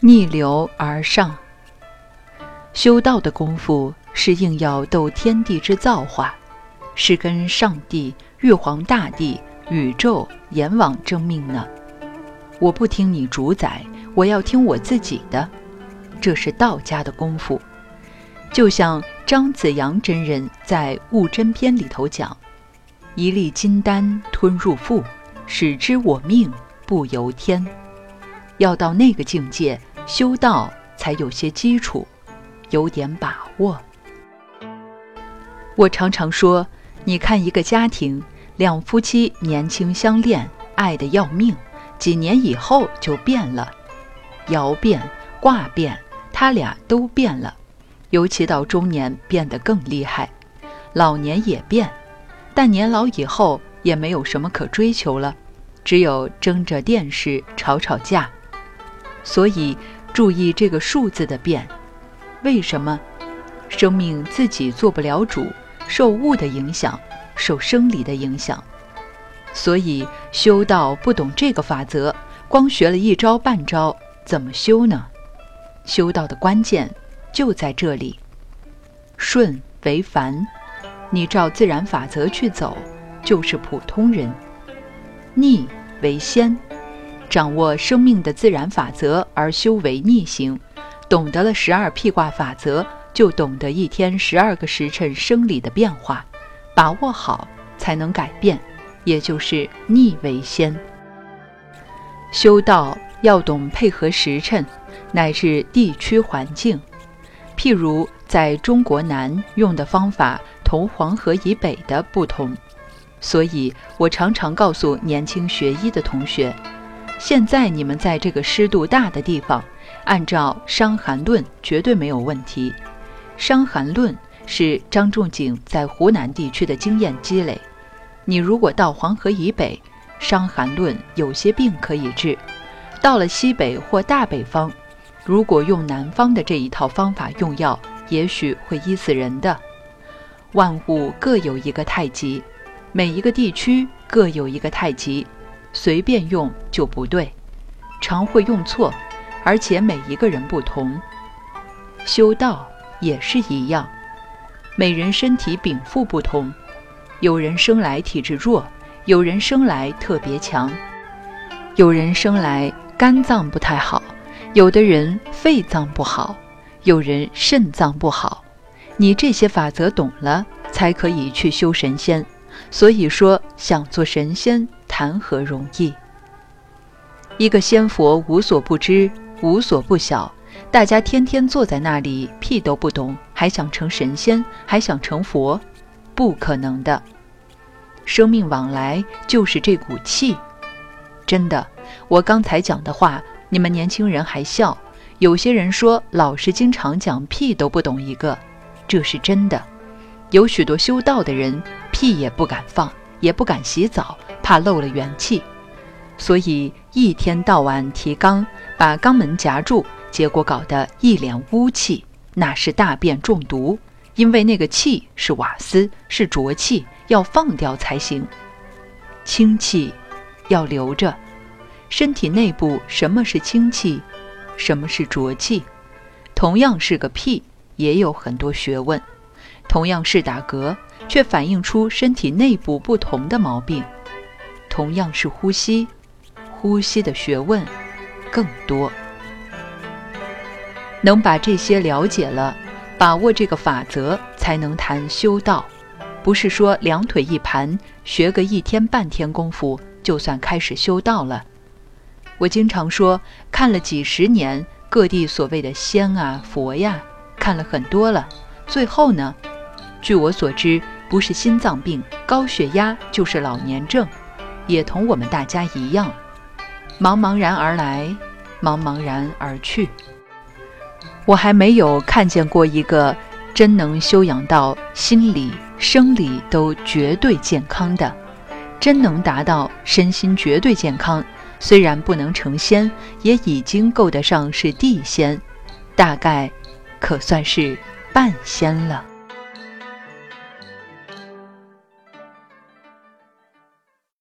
逆流而上。修道的功夫是硬要斗天地之造化，是跟上帝、玉皇大帝、宇宙阎王争命呢。我不听你主宰，我要听我自己的，这是道家的功夫。就像张子阳真人在《悟真篇》里头讲：“一粒金丹吞入腹，使之我命不由天。”要到那个境界，修道才有些基础，有点把握。我常常说，你看一个家庭，两夫妻年轻相恋，爱得要命，几年以后就变了，爻变、卦变，他俩都变了。尤其到中年变得更厉害，老年也变，但年老以后也没有什么可追求了，只有争着电视吵吵架。所以注意这个数字的变，为什么？生命自己做不了主，受物的影响，受生理的影响。所以修道不懂这个法则，光学了一招半招，怎么修呢？修道的关键。就在这里，顺为凡，你照自然法则去走，就是普通人；逆为仙，掌握生命的自然法则而修为逆行，懂得了十二辟卦法则，就懂得一天十二个时辰生理的变化，把握好才能改变，也就是逆为先。修道要懂配合时辰，乃至地区环境。譬如在中国南用的方法同黄河以北的不同，所以我常常告诉年轻学医的同学：现在你们在这个湿度大的地方，按照《伤寒论》绝对没有问题。《伤寒论》是张仲景在湖南地区的经验积累。你如果到黄河以北，《伤寒论》有些病可以治；到了西北或大北方。如果用南方的这一套方法用药，也许会医死人的。万物各有一个太极，每一个地区各有一个太极，随便用就不对，常会用错，而且每一个人不同。修道也是一样，每人身体禀赋不同，有人生来体质弱，有人生来特别强，有人生来肝脏不太好。有的人肺脏不好，有人肾脏不好，你这些法则懂了，才可以去修神仙。所以说，想做神仙谈何容易？一个仙佛无所不知，无所不晓，大家天天坐在那里，屁都不懂，还想成神仙，还想成佛，不可能的。生命往来就是这股气，真的，我刚才讲的话。你们年轻人还笑，有些人说老师经常讲屁都不懂一个，这是真的。有许多修道的人屁也不敢放，也不敢洗澡，怕漏了元气，所以一天到晚提肛，把肛门夹住，结果搞得一脸污气，那是大便中毒。因为那个气是瓦斯，是浊气，要放掉才行。清气要留着。身体内部什么是清气，什么是浊气？同样是个屁，也有很多学问。同样是打嗝，却反映出身体内部不同的毛病。同样是呼吸，呼吸的学问更多。能把这些了解了，把握这个法则，才能谈修道。不是说两腿一盘，学个一天半天功夫，就算开始修道了。我经常说，看了几十年各地所谓的仙啊佛呀，看了很多了。最后呢，据我所知，不是心脏病、高血压，就是老年症，也同我们大家一样，茫茫然而来，茫茫然而去。我还没有看见过一个真能修养到心理、生理都绝对健康的，真能达到身心绝对健康。虽然不能成仙，也已经够得上是地仙，大概可算是半仙了。